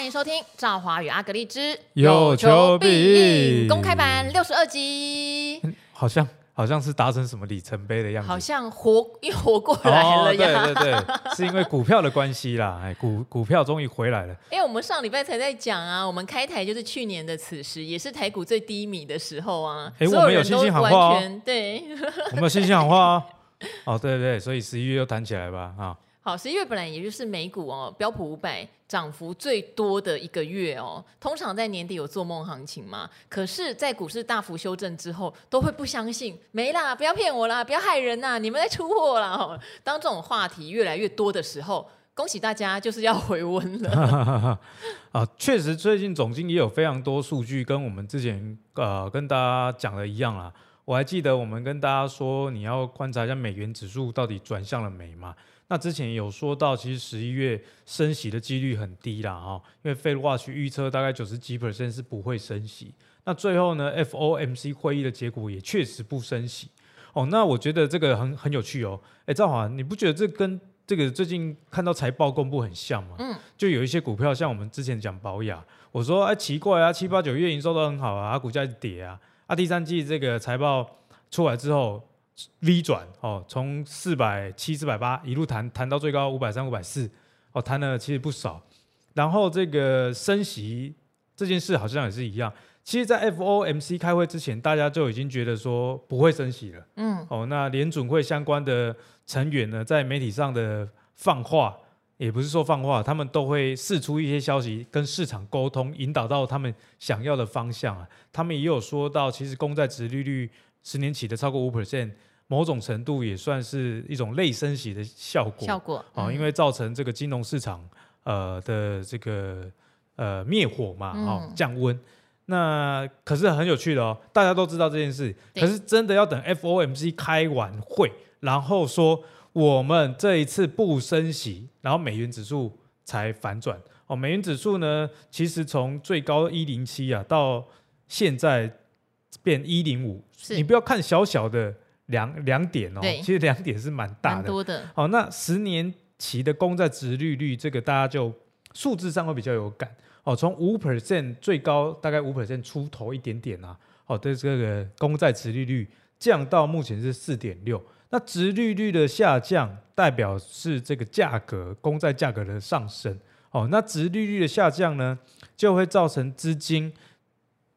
欢迎收听《赵华与阿格力之有求必应》公开版六十二集，好像好像是达成什么里程碑的样子，好像活又活过来了呀！哦、对对对，是因为股票的关系啦，哎，股股票终于回来了。因为我们上礼拜才在讲啊，我们开台就是去年的此时，也是台股最低迷的时候啊。哎，我们有信心喊话、哦，对，我们有信心喊话哦。哦，对对对，所以十一月又弹起来吧，啊。好，十一月本来也就是美股哦，标普五百涨幅最多的一个月哦。通常在年底有做梦行情嘛，可是，在股市大幅修正之后，都会不相信，没啦，不要骗我啦，不要害人呐，你们在出货啦。哦，当这种话题越来越多的时候，恭喜大家，就是要回温了。啊，确实，最近总经也有非常多数据跟我们之前呃跟大家讲的一样啊。我还记得我们跟大家说，你要观察一下美元指数到底转向了没嘛。那之前有说到，其实十一月升息的几率很低啦，哈，因为 FedWatch 预测大概九十几 percent 是不会升息。那最后呢，FOMC 会议的结果也确实不升息。哦，那我觉得这个很很有趣哦。哎，赵华，你不觉得这跟这个最近看到财报公布很像吗？嗯，就有一些股票，像我们之前讲保雅，我说哎奇怪啊，七八九月营收都很好啊，它股价一跌啊，啊第三季这个财报出来之后。V 转哦，从四百七、四百八一路弹弹到最高五百三、五百四，哦，弹了其实不少。然后这个升息这件事好像也是一样。其实，在 FOMC 开会之前，大家就已经觉得说不会升息了。嗯，哦，那联准会相关的成员呢，在媒体上的放话，也不是说放话，他们都会释出一些消息，跟市场沟通，引导到他们想要的方向啊。他们也有说到，其实公债值利率十年起的超过五 percent。某种程度也算是一种类升息的效果，效果啊、哦，因为造成这个金融市场呃的这个呃灭火嘛，哦降温。那可是很有趣的哦，大家都知道这件事，可是真的要等 FOMC 开完会，然后说我们这一次不升息，然后美元指数才反转哦。美元指数呢，其实从最高一零七啊，到现在变一零五，你不要看小小的。两两点哦，其实两点是蛮大的，多的。好，那十年期的公债殖利率，这个大家就数字上会比较有感哦。从五 percent 最高大概五 percent 出头一点点啊，好的这个公债殖利率降到目前是四点六。那殖利率的下降代表是这个价格公债价格的上升哦。那殖利率的下降呢，就会造成资金。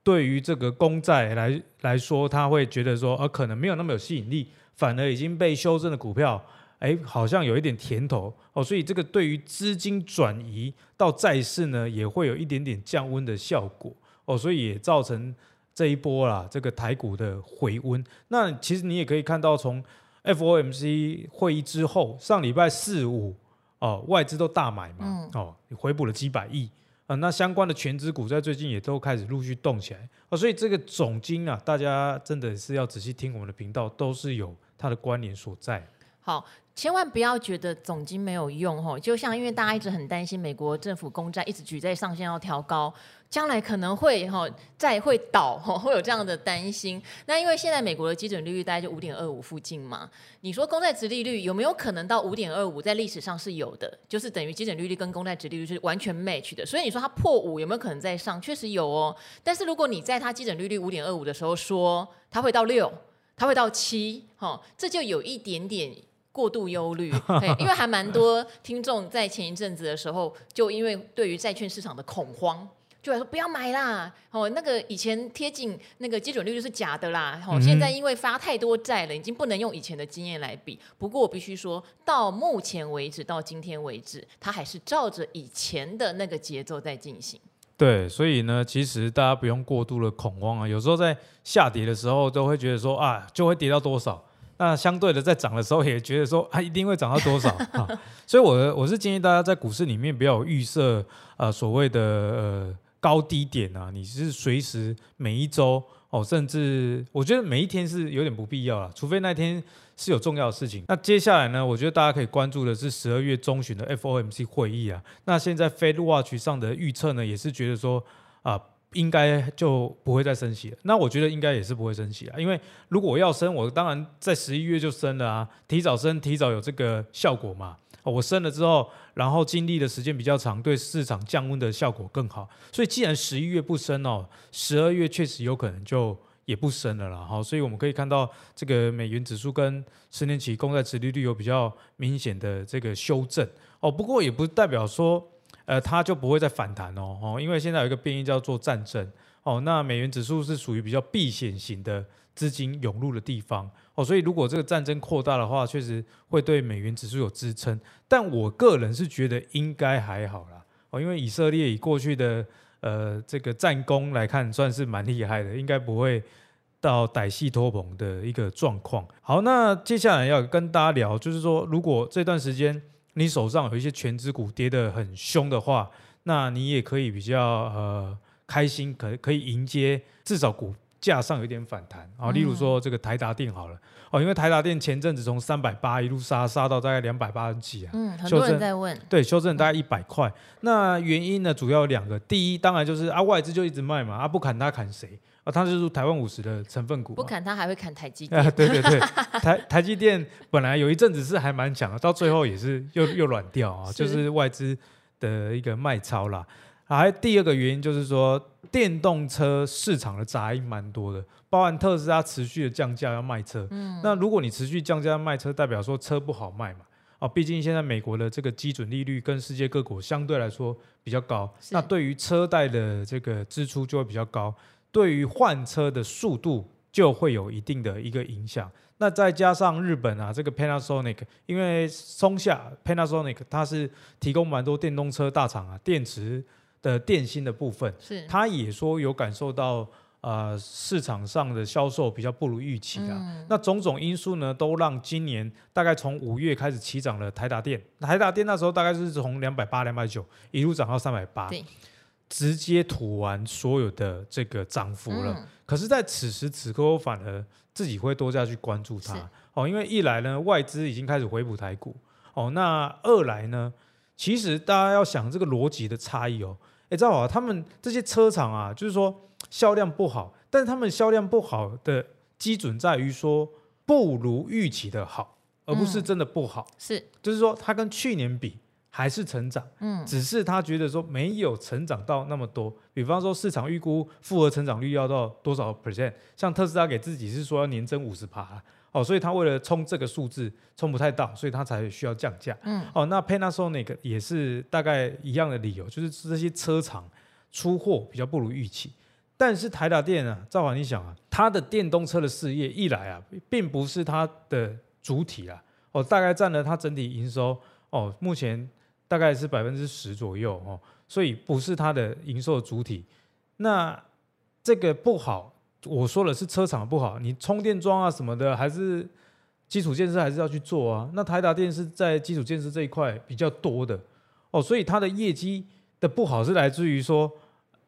对于这个公债来来说，他会觉得说，呃，可能没有那么有吸引力，反而已经被修正的股票，哎，好像有一点甜头哦，所以这个对于资金转移到债市呢，也会有一点点降温的效果哦，所以也造成这一波啦，这个台股的回温。那其实你也可以看到，从 FOMC 会议之后，上礼拜四五哦，外资都大买嘛，嗯、哦，回补了几百亿。啊，那相关的全资股在最近也都开始陆续动起来啊，所以这个总金啊，大家真的是要仔细听我们的频道，都是有它的关联所在。好，千万不要觉得总金没有用吼，就像因为大家一直很担心美国政府公债一直举债上限要调高。将来可能会哈债会倒哈，会有这样的担心。那因为现在美国的基准利率大概就五点二五附近嘛，你说公债殖利率有没有可能到五点二五？在历史上是有的，就是等于基准利率跟公债殖利率是完全 match 的。所以你说它破五有没有可能再上？确实有哦。但是如果你在它基准利率五点二五的时候说它会到六，它会到七，哈，这就有一点点过度忧虑。因为还蛮多听众在前一阵子的时候，就因为对于债券市场的恐慌。就来说不要买啦，哦，那个以前贴近那个基准率就是假的啦，哦，现在因为发太多债了，已经不能用以前的经验来比。不过我必须说到目前为止，到今天为止，它还是照着以前的那个节奏在进行。对，所以呢，其实大家不用过度的恐慌啊。有时候在下跌的时候，都会觉得说啊，就会跌到多少。那相对的，在涨的时候，也觉得说 啊，一定会涨到多少啊。所以我，我是建议大家在股市里面不要预设啊，所谓的呃。高低点啊，你是随时每一周哦，甚至我觉得每一天是有点不必要了，除非那天是有重要的事情。那接下来呢，我觉得大家可以关注的是十二月中旬的 FOMC 会议啊。那现在 FedWatch 上的预测呢，也是觉得说啊，应该就不会再升息了。那我觉得应该也是不会升息了，因为如果我要升，我当然在十一月就升了啊，提早升，提早有这个效果嘛。我升了之后，然后经历的时间比较长，对市场降温的效果更好。所以既然十一月不升哦，十二月确实有可能就也不升了啦。好，所以我们可以看到这个美元指数跟十年期公债殖利率有比较明显的这个修正哦。不过也不代表说呃它就不会再反弹哦哦，因为现在有一个变异叫做战争哦。那美元指数是属于比较避险型的资金涌入的地方。哦，所以如果这个战争扩大的话，确实会对美元指数有支撑。但我个人是觉得应该还好啦。哦，因为以色列以过去的呃这个战功来看，算是蛮厉害的，应该不会到歹戏拖棚的一个状况。好，那接下来要跟大家聊，就是说，如果这段时间你手上有一些全值股跌得很凶的话，那你也可以比较呃开心，可可以迎接至少股。价上有点反弹。啊，例如说这个台达电好了。哦，因为台达电前阵子从三百八一路杀杀到大概两百八十几啊，嗯，很多人在问，对，修正大概一百块。那原因呢，主要有两个，第一当然就是啊外资就一直卖嘛，啊不砍他砍谁啊？他就是台湾五十的成分股，不砍他还会砍台积电，啊，对对对，台台积电本来有一阵子是还蛮强的，到最后也是又又软掉啊，就是外资的一个卖超啦。还第二个原因就是说，电动车市场的杂音蛮多的，包含特斯拉持续的降价要卖车。嗯，那如果你持续降价卖车，代表说车不好卖嘛？哦，毕竟现在美国的这个基准利率跟世界各国相对来说比较高，那对于车贷的这个支出就会比较高，对于换车的速度就会有一定的一个影响。那再加上日本啊，这个 Panasonic，因为松下 Panasonic 它是提供蛮多电动车大厂啊电池。的电芯的部分，是他也说有感受到，呃，市场上的销售比较不如预期啊。嗯、那种种因素呢，都让今年大概从五月开始起涨了台达电。台达电那时候大概是从两百八、两百九一路涨到三百八，直接吐完所有的这个涨幅了。嗯、可是，在此时此刻，我反而自己会多加去关注它哦，因为一来呢，外资已经开始回补台股哦，那二来呢，其实大家要想这个逻辑的差异哦。你知道啊，他们这些车厂啊，就是说销量不好，但是他们销量不好的基准在于说不如预期的好，而不是真的不好。嗯、是，就是说它跟去年比还是成长，嗯，只是他觉得说没有成长到那么多。比方说市场预估复合成长率要到多少 percent，像特斯拉给自己是说要年增五十趴。哦，所以他为了冲这个数字冲不太到，所以他才需要降价。嗯，哦，那 Panasonic 也是大概一样的理由，就是这些车厂出货比较不如预期。但是台达电啊，赵华，你想啊，它的电动车的事业一来啊，并不是它的主体啊，哦，大概占了它整体营收哦，目前大概是百分之十左右哦，所以不是它的营收主体。那这个不好。我说的是车厂不好，你充电桩啊什么的，还是基础建设还是要去做啊。那台达电是在基础建设这一块比较多的哦，所以它的业绩的不好是来自于说，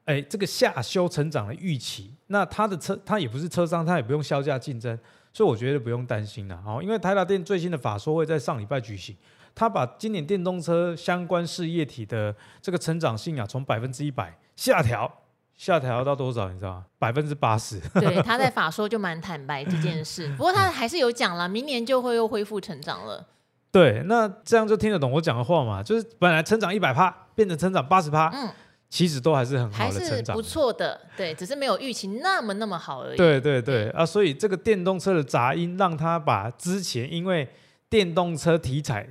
哎，这个下修成长的预期。那它的车，它也不是车商，它也不用销价竞争，所以我觉得不用担心了哦。因为台达电最新的法说会在上礼拜举行，他把今年电动车相关事业体的这个成长性啊，从百分之一百下调。下调到多少？你知道吗？百分之八十。对，他在法说就蛮坦白这件事，不过他还是有讲了，明年就会又恢复成长了。对，那这样就听得懂我讲的话嘛？就是本来成长一百趴，变成成长八十趴，嗯，其实都还是很好的成长，不错的。对，只是没有预期那么那么好而已。对对对啊，所以这个电动车的杂音，让他把之前因为电动车题材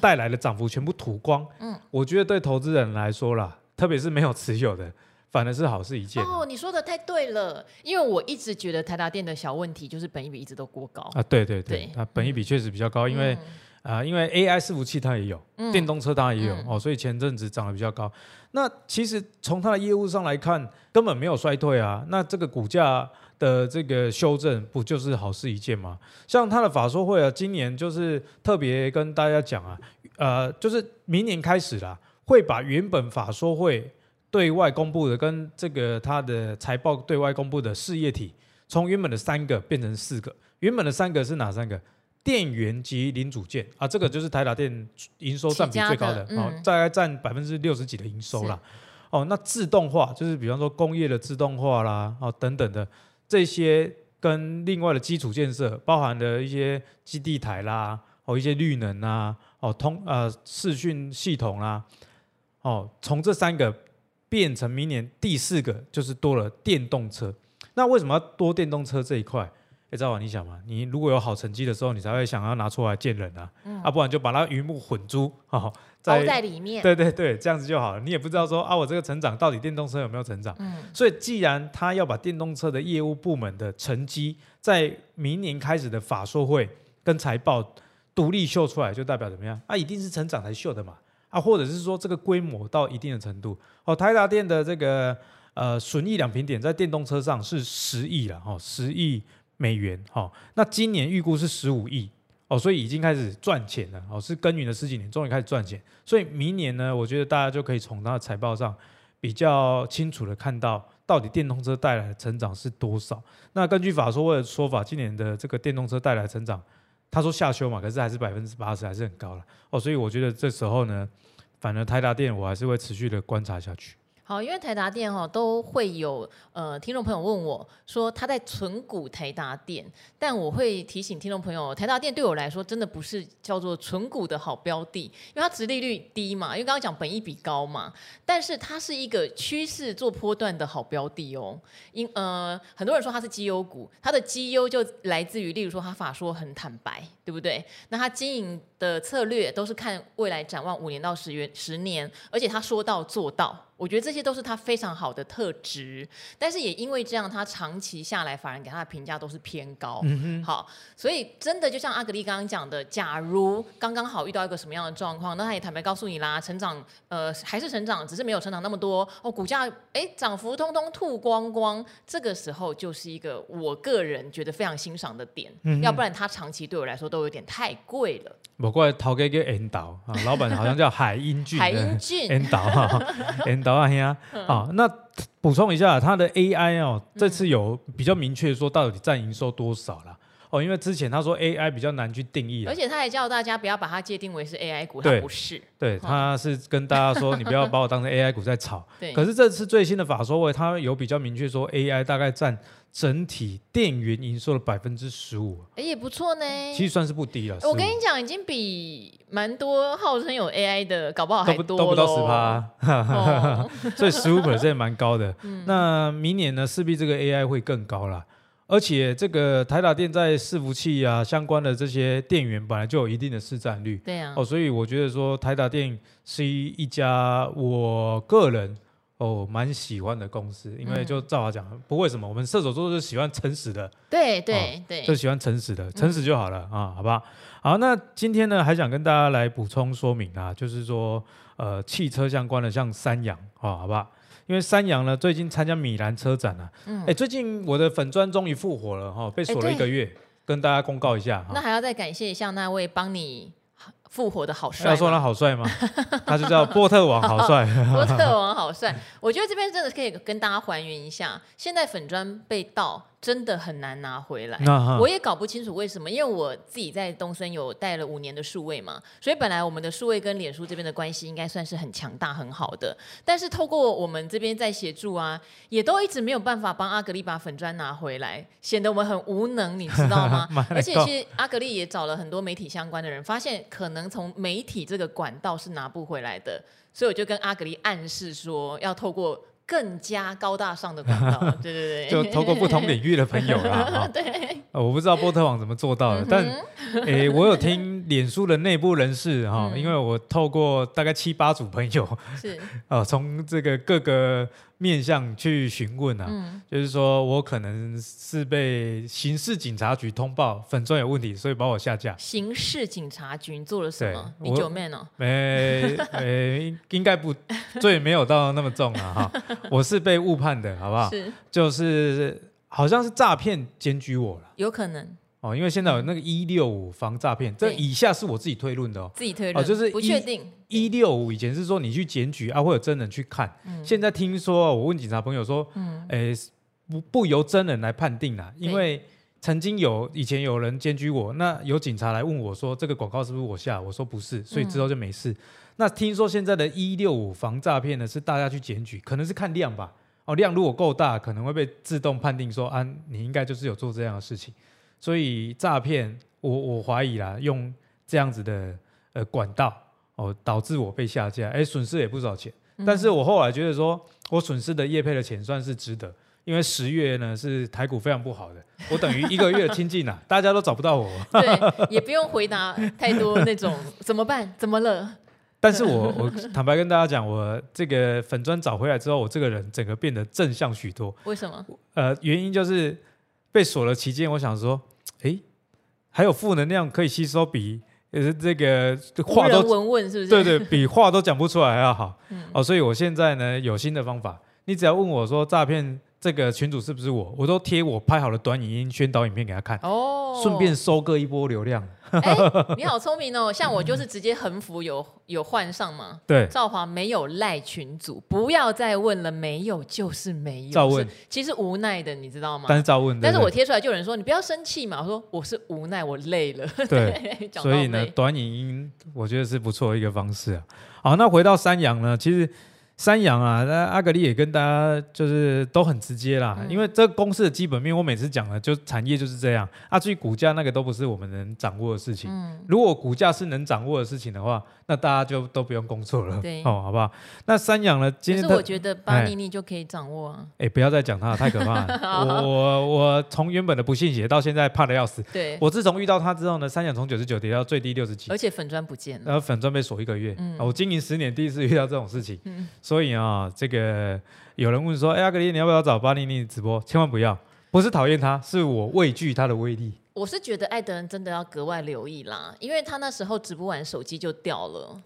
带来的涨幅全部吐光。嗯，我觉得对投资人来说啦，特别是没有持有的。反而是好事一件哦，你说的太对了，因为我一直觉得台达电的小问题就是本益比一直都过高啊，对对对，啊，本益比确实比较高，因为啊，因为 AI 伺服器它也有，电动车当然也有哦，所以前阵子涨得比较高。那其实从它的业务上来看，根本没有衰退啊，那这个股价的这个修正不就是好事一件吗？像他的法说会啊，今年就是特别跟大家讲啊，呃，就是明年开始啦，会把原本法说会。对外公布的跟这个他的财报对外公布的事业体，从原本的三个变成四个。原本的三个是哪三个？电源及零组件啊，这个就是台达电营收占比最高的，哦，大概占百分之六十几的营收啦。哦，那自动化就是比方说工业的自动化啦，哦等等的这些，跟另外的基础建设，包含的一些基地台啦，哦，一些绿能啊，哦，通呃视讯系统啦，哦，从这三个变成明年第四个就是多了电动车。那为什么要多电动车这一块？哎，赵王，你想嘛，你如果有好成绩的时候，你才会想要拿出来见人啊，嗯、啊，不然就把那鱼目混珠，哦，在在里面，对对对，这样子就好了。你也不知道说啊，我这个成长到底电动车有没有成长？嗯，所以既然他要把电动车的业务部门的成绩在明年开始的法说会跟财报独立秀出来，就代表怎么样？啊，一定是成长才秀的嘛，啊，或者是说这个规模到一定的程度。哦，台达电的这个呃损益两平点在电动车上是十亿了，哦，十亿。美元，好、哦，那今年预估是十五亿，哦，所以已经开始赚钱了，哦，是耕耘了十几年，终于开始赚钱，所以明年呢，我觉得大家就可以从它的财报上比较清楚的看到，到底电动车带来的成长是多少。那根据法说会的说法，今年的这个电动车带来成长，他说下修嘛，可是还是百分之八十，还是很高了，哦，所以我觉得这时候呢，反而台达电我还是会持续的观察下去。好，因为台达电哈都会有呃听众朋友问我说他在存股台达电，但我会提醒听众朋友，台达电对我来说真的不是叫做存股的好标的，因为它殖利率低嘛，因为刚刚讲本益比高嘛，但是它是一个趋势做波段的好标的哦。因呃很多人说它是绩优股，它的绩优就来自于例如说它法说很坦白，对不对？那它经营的策略都是看未来展望五年到十元十年，而且他说到做到。我觉得这些都是他非常好的特质，但是也因为这样，他长期下来，法人给他的评价都是偏高。嗯哼。好，所以真的就像阿格丽刚刚讲的，假如刚刚好遇到一个什么样的状况，那他也坦白告诉你啦，成长呃还是成长，只是没有成长那么多哦，股价哎涨幅通通吐光光，这个时候就是一个我个人觉得非常欣赏的点。嗯。要不然他长期对我来说都有点太贵了。不过头家叫 N 导啊，老板好像叫海英俊。海英俊。N 导哈，，N 导。啊呀，啊，那补充一下，它的 AI 哦，这次有比较明确说到底占营收多少了哦，因为之前他说 AI 比较难去定义，而且他还叫大家不要把它界定为是 AI 股，它不是，对，他是跟大家说你不要把我当成 AI 股在炒，对，可是这次最新的法说会，它有比较明确说 AI 大概占。整体电源营收的百分之十五，哎，也不错呢。其实算是不低了。我跟你讲，已经比蛮多号称有 AI 的，搞不好还多都不到十趴，哦、所以十五 percent 蛮高的。嗯、那明年呢，势必这个 AI 会更高了。而且这个台达电在伺服器啊相关的这些电源本来就有一定的市占率，对啊。哦，所以我觉得说台达电是一一家我个人。哦，蛮喜欢的公司，因为就照他讲，嗯、不为什么，我们射手座是喜欢诚实的，对对对，就喜欢诚实的，诚实就好了、嗯、啊，好吧？好，那今天呢，还想跟大家来补充说明啊，就是说，呃，汽车相关的，像三洋啊，好吧？因为山羊呢，最近参加米兰车展啊，哎、嗯，最近我的粉砖终于复活了哈，被锁了一个月，欸、跟大家公告一下。那还要再感谢一下那位帮你。复活的好帅，要说他好帅吗？他就叫波特王好帅，波特王好帅。我觉得这边真的可以跟大家还原一下，现在粉砖被盗。真的很难拿回来，我也搞不清楚为什么。因为我自己在东森有带了五年的数位嘛，所以本来我们的数位跟脸书这边的关系应该算是很强大、很好的。但是透过我们这边在协助啊，也都一直没有办法帮阿格丽把粉砖拿回来，显得我们很无能，你知道吗？而且其实阿格丽也找了很多媒体相关的人，发现可能从媒体这个管道是拿不回来的，所以我就跟阿格丽暗示说，要透过。更加高大上的广告，对对对，就透过不同领域的朋友啦。对、哦，我不知道波特网怎么做到的，嗯、但诶、欸，我有听脸书的内部人士哈，嗯、因为我透过大概七八组朋友，是。啊，从、呃、这个各个。面向去询问啊，嗯、就是说我可能是被刑事警察局通报粉专有问题，所以把我下架。刑事警察局做了什么？你九妹呢？没，没，应该不，罪没有到那么重啊哈。我是被误判的，好不好？是，就是好像是诈骗检举我了，有可能。哦，因为现在有那个一六五防诈骗，这以下是我自己推论的哦，自己推论，哦，就是不确定。一六五以前是说你去检举啊，会有真人去看，嗯、现在听说我问警察朋友说，嗯，诶，不不由真人来判定啦，因为曾经有以前有人检举我，那有警察来问我说这个广告是不是我下，我说不是，所以之后就没事。嗯、那听说现在的一六五防诈骗呢，是大家去检举，可能是看量吧，哦，量如果够大，可能会被自动判定说啊，你应该就是有做这样的事情。所以诈骗，我我怀疑啦，用这样子的呃管道哦，导致我被下架，哎，损失也不少钱。但是我后来觉得说，我损失的业配的钱算是值得，因为十月呢是台股非常不好的，我等于一个月的清净啊，大家都找不到我。对，也不用回答太多那种 怎么办？怎么了？但是我我坦白跟大家讲，我这个粉砖找回来之后，我这个人整个变得正向许多。为什么？呃，原因就是被锁了期间，我想说，哎，还有负能量可以吸收比。也是这个话都文问是不是？对对，比话都讲不出来还要好。嗯、哦，所以我现在呢有新的方法，你只要问我说诈骗。这个群主是不是我？我都贴我拍好的短影音宣导影片给他看，哦，顺便收割一波流量。哎，你好聪明哦！像我就是直接横幅有有换上嘛。对，赵华没有赖群主，不要再问了，没有就是没有。赵问，其实无奈的，你知道吗？但是赵问，但是我贴出来就有人说你不要生气嘛。我说我是无奈，我累了。对，所以呢，短影音我觉得是不错的一个方式啊。好，那回到山羊呢，其实。三羊啊，那阿格力也跟大家就是都很直接啦，嗯、因为这个公司的基本面，我每次讲的就产业就是这样啊。至于股价那个都不是我们能掌握的事情。嗯、如果股价是能掌握的事情的话，那大家就都不用工作了，对 哦，好不好？那三羊呢？今天我觉得巴尼尼就可以掌握啊。哎，不要再讲他了，太可怕了。我我我从原本的不信邪到现在怕的要死。对，我自从遇到他之后呢，三羊从九十九跌到最低六十几，而且粉砖不见了，然后粉砖被锁一个月。嗯、我经营十年第一次遇到这种事情。嗯所以啊，这个有人问说：“哎，阿格丽，你要不要找巴尼尼直播？千万不要，不是讨厌他，是我畏惧他的威力。”我是觉得艾德恩真的要格外留意啦，因为他那时候直播完手机就掉了。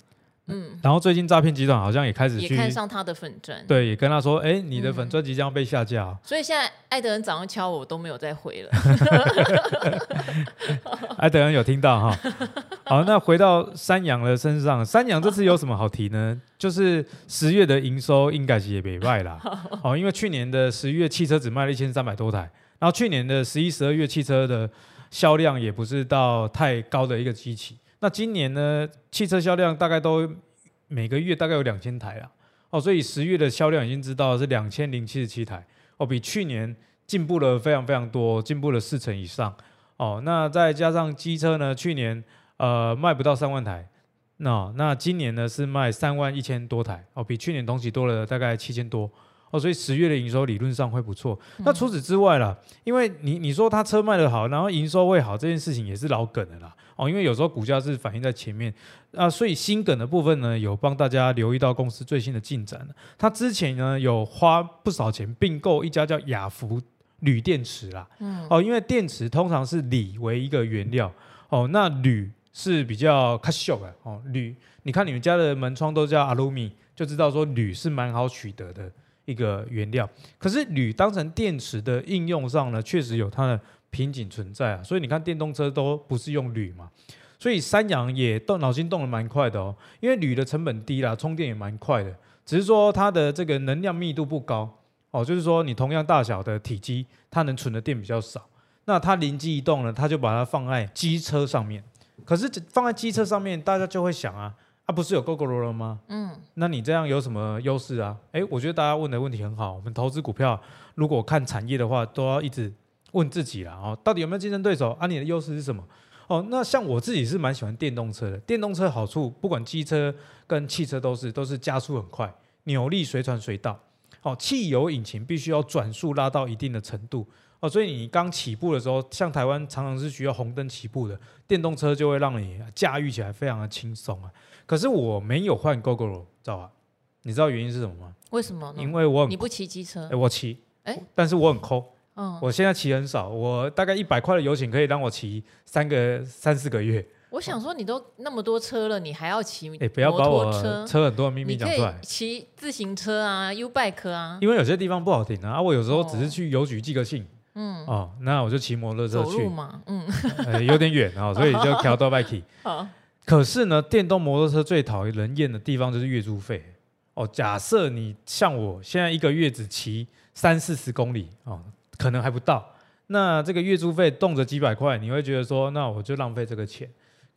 嗯，然后最近诈骗集团好像也开始去也看上他的粉专，对，也跟他说，哎，你的粉专即将被下架。嗯，所以现在艾德恩早上敲我都没有再回了。艾德恩有听到哈？好，那回到三羊的身上，三羊这次有什么好提呢？就是十月的营收应该是也没坏啦。哦，因为去年的十一月汽车只卖了一千三百多台，然后去年的十一、十二月汽车的销量也不是到太高的一个基期。那今年呢，汽车销量大概都每个月大概有两千台啦，哦，所以十月的销量已经知道是两千零七十七台，哦，比去年进步了非常非常多，进步了四成以上，哦，那再加上机车呢，去年呃卖不到三万台，那、哦、那今年呢是卖三万一千多台，哦，比去年同期多了大概七千多，哦，所以十月的营收理论上会不错。嗯、那除此之外啦，因为你你说他车卖的好，然后营收会好，这件事情也是老梗的啦。哦，因为有时候股价是反映在前面啊，所以心梗的部分呢，有帮大家留意到公司最新的进展。它之前呢有花不少钱并购一家叫雅福铝电池啦。嗯。哦，因为电池通常是锂为一个原料，哦，那铝是比较卡秀的哦。铝，你看你们家的门窗都叫阿鲁米，就知道说铝是蛮好取得的一个原料。可是铝当成电池的应用上呢，确实有它的。瓶颈存在啊，所以你看电动车都不是用铝嘛，所以三洋也动脑筋动得蛮快的哦，因为铝的成本低啦，充电也蛮快的，只是说它的这个能量密度不高哦，就是说你同样大小的体积，它能存的电比较少，那它灵机一动呢，它就把它放在机车上面，可是放在机车上面，大家就会想啊，啊不是有 Gogoro 了吗？嗯，那你这样有什么优势啊？诶，我觉得大家问的问题很好，我们投资股票如果看产业的话，都要一直。问自己了哦，到底有没有竞争对手？啊，你的优势是什么？哦，那像我自己是蛮喜欢电动车的。电动车好处，不管机车跟汽车都是，都是加速很快，扭力随传随到。哦，汽油引擎必须要转速拉到一定的程度。哦，所以你刚起步的时候，像台湾常常是需要红灯起步的，电动车就会让你驾驭起来非常的轻松啊。可是我没有换 Gogoro，知道吧？你知道原因是什么吗？为什么呢？因为我很你不骑机车？诶，我骑，诶，但是我很抠。嗯，我现在骑很少，我大概一百块的油钱可以让我骑三个三四个月。我想说，你都那么多车了，你还要骑？哎，不要把我车很多的秘密讲出来。骑自行车啊，U bike 啊。因为有些地方不好停啊，啊我有时候只是去邮局寄个信。嗯。哦，那我就骑摩托车去。嘛，嗯。呃，有点远啊，所以就调到 bike。好。可是呢，电动摩托车最讨人厌的地方就是月租费。哦，假设你像我现在一个月只骑三四十公里哦。可能还不到，那这个月租费动辄几百块，你会觉得说，那我就浪费这个钱。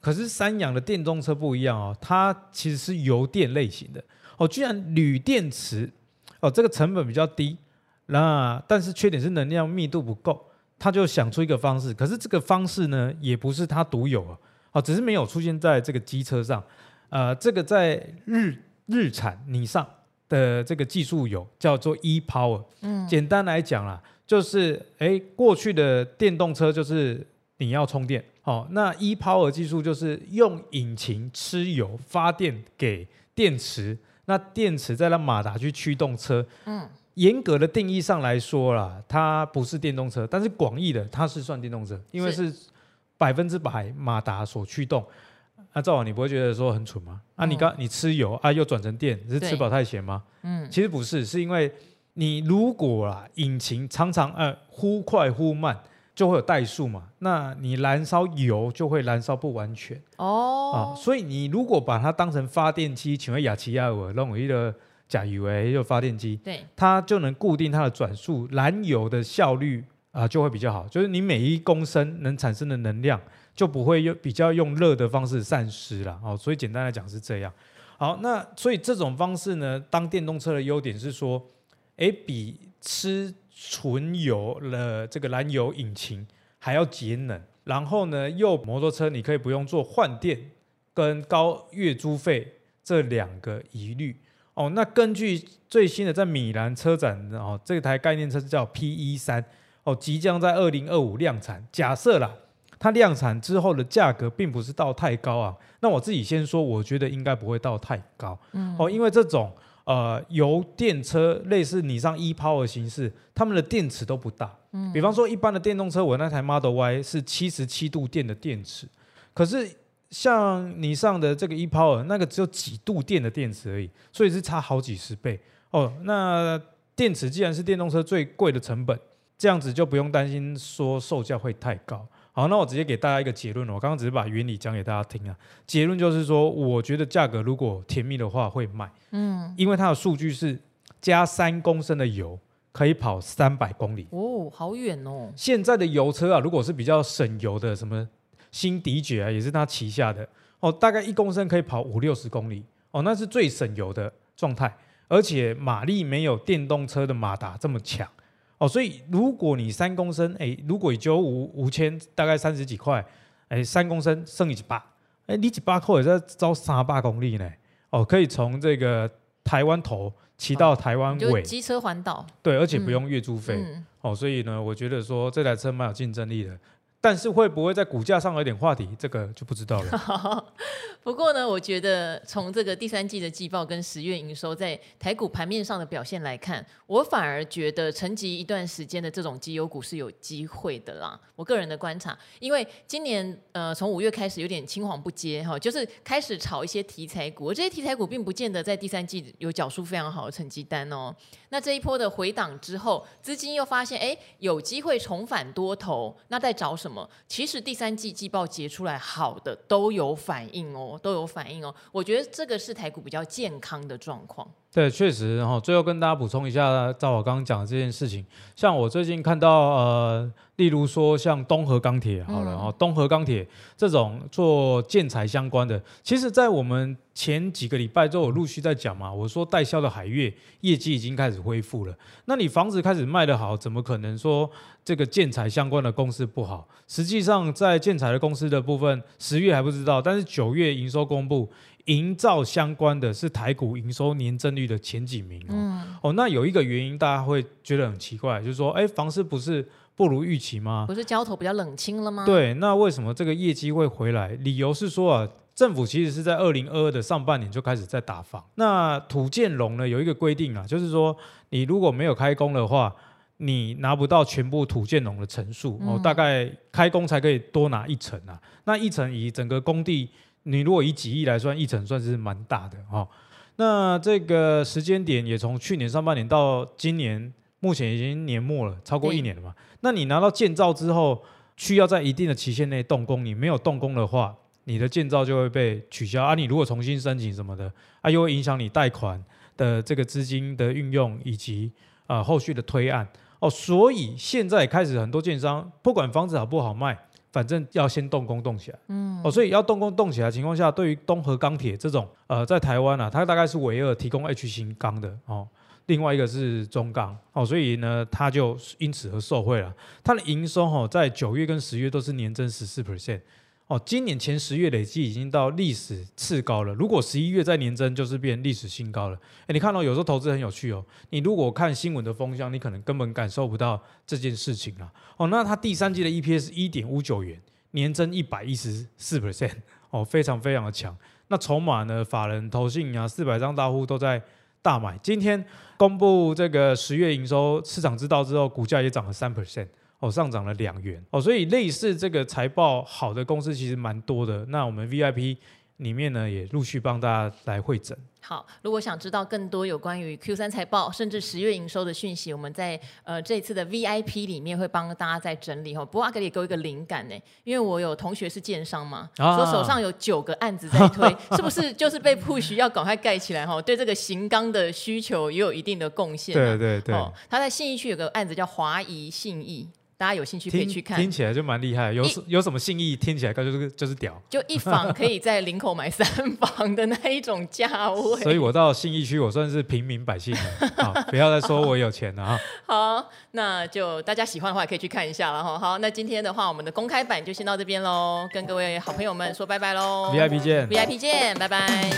可是三洋的电动车不一样哦，它其实是油电类型的哦，居然铝电池哦，这个成本比较低，那但是缺点是能量密度不够，他就想出一个方式，可是这个方式呢，也不是他独有啊，哦，只是没有出现在这个机车上。呃，这个在日日产、尼桑的这个技术有叫做 e-Power。嗯，简单来讲啦，就是哎，过去的电动车就是你要充电，好，那 e-Power 技术就是用引擎吃油发电给电池，那电池再让马达去驱动车。嗯，严格的定义上来说啦，它不是电动车，但是广义的它是算电动车，因为是百分之百马达所驱动。那赵王，你不会觉得说很蠢吗？啊，你刚你吃油啊，又转成电，是吃饱太闲吗？嗯，其实不是，是因为你如果啊引擎常常呃忽快忽慢，就会有怠速嘛，那你燃烧油就会燃烧不完全哦。啊，所以你如果把它当成发电机，请问雅琪亚我弄一个甲油为，就发电机，对，它就能固定它的转速，燃油的效率啊就会比较好，就是你每一公升能产生的能量。就不会用比较用热的方式散失了哦，所以简单来讲是这样。好，那所以这种方式呢，当电动车的优点是说，诶，比吃纯油的这个燃油引擎还要节能，然后呢，又摩托车你可以不用做换电跟高月租费这两个疑虑哦。那根据最新的在米兰车展哦，这台概念车叫 PE 三哦，即将在二零二五量产，假设啦。它量产之后的价格并不是到太高啊，那我自己先说，我觉得应该不会到太高，嗯，哦，因为这种呃油电车类似你上 e-Power 形式，他们的电池都不大，嗯，比方说一般的电动车，我那台 Model Y 是七十七度电的电池，可是像你上的这个 e-Power 那个只有几度电的电池而已，所以是差好几十倍哦。那电池既然是电动车最贵的成本，这样子就不用担心说售价会太高。好，那我直接给大家一个结论。我刚刚只是把原理讲给大家听啊。结论就是说，我觉得价格如果甜蜜的话会卖，嗯，因为它的数据是加三公升的油可以跑三百公里哦，好远哦。现在的油车啊，如果是比较省油的，什么新迪爵啊，也是它旗下的哦，大概一公升可以跑五六十公里哦，那是最省油的状态，而且马力没有电动车的马达这么强。哦，所以如果你三公升，哎，如果就五五千，大概三十几块，哎，三公升剩一百，哎，你一百块也在招三百公里呢。哦，可以从这个台湾头骑到台湾尾，机车环岛，对，而且不用月租费。嗯、哦，所以呢，我觉得说这台车蛮有竞争力的。但是会不会在股价上有点话题，这个就不知道了。不过呢，我觉得从这个第三季的季报跟十月营收在台股盘面上的表现来看，我反而觉得沉寂一段时间的这种绩优股是有机会的啦。我个人的观察，因为今年呃从五月开始有点青黄不接哈，就是开始炒一些题材股，这些题材股并不见得在第三季有缴出非常好的成绩单哦。那这一波的回档之后，资金又发现哎有机会重返多头，那在找什么？么？其实第三季季报结出来好的都有反应哦，都有反应哦。我觉得这个是台股比较健康的状况。对，确实。然后最后跟大家补充一下，照我刚刚讲的这件事情，像我最近看到呃，例如说像东河钢铁，好了，哦，东河钢铁这种做建材相关的，其实在我们前几个礼拜都有陆续在讲嘛。我说代销的海月业绩已经开始恢复了，那你房子开始卖得好，怎么可能说这个建材相关的公司不好？实际上在建材的公司的部分，十月还不知道，但是九月营收公布。营造相关的是台股营收年增率的前几名哦。嗯、哦，那有一个原因，大家会觉得很奇怪，就是说，哎，房市不是不如预期吗？不是交投比较冷清了吗？对，那为什么这个业绩会回来？理由是说啊，政府其实是在二零二二的上半年就开始在打房。那土建龙呢有一个规定啊，就是说你如果没有开工的话，你拿不到全部土建龙的层数哦，大概开工才可以多拿一层啊。那一层以整个工地。你如果以几亿来算，一成算是蛮大的哈、哦。那这个时间点也从去年上半年到今年，目前已经年末了，超过一年了嘛。那你拿到建造之后，需要在一定的期限内动工，你没有动工的话，你的建造就会被取消啊。你如果重新申请什么的，啊，又会影响你贷款的这个资金的运用以及啊、呃、后续的推案哦。所以现在开始很多建商，不管房子好不好卖。反正要先动工动起来，嗯，哦，所以要动工动起来的情况下，对于东和钢铁这种，呃，在台湾啊，它大概是唯二提供 H 型钢的哦，另外一个是中钢，哦，所以呢，它就因此而受惠了。它的营收哈、哦，在九月跟十月都是年增十四 percent，哦，今年前十月累计已经到历史次高了。如果十一月再年增，就是变历史新高了。诶，你看到、有时候投资很有趣哦。你如果看新闻的风向，你可能根本感受不到这件事情啊。哦，那它第三季的 EPS 一点五九元，年增一百一十四 percent，哦，非常非常的强。那筹码呢？法人投信啊，四百张大户都在大买。今天公布这个十月营收，市场知道之后，股价也涨了三 percent，哦，上涨了两元哦。所以类似这个财报好的公司其实蛮多的。那我们 VIP 里面呢，也陆续帮大家来会诊。好，如果想知道更多有关于 Q 三财报，甚至十月营收的讯息，我们在呃这一次的 VIP 里面会帮大家再整理哈。不过阿格里给我一个灵感呢，因为我有同学是建商嘛，说、啊、手上有九个案子在推，是不是就是被 push 要赶快盖起来哈？对这个型钢的需求也有一定的贡献。对对对，他在信义区有个案子叫华谊信义。大家有兴趣可以去看，听起来就蛮厉害。有有什么信义？听起来就是就是屌。就一房可以在林口买三房的那一种价位。所以我到信义区，我算是平民百姓了。好，不要再说我有钱了哈。好，那就大家喜欢的话，可以去看一下了哈。好，那今天的话，我们的公开版就先到这边喽，跟各位好朋友们说拜拜喽。VIP 见，VIP 见，拜拜。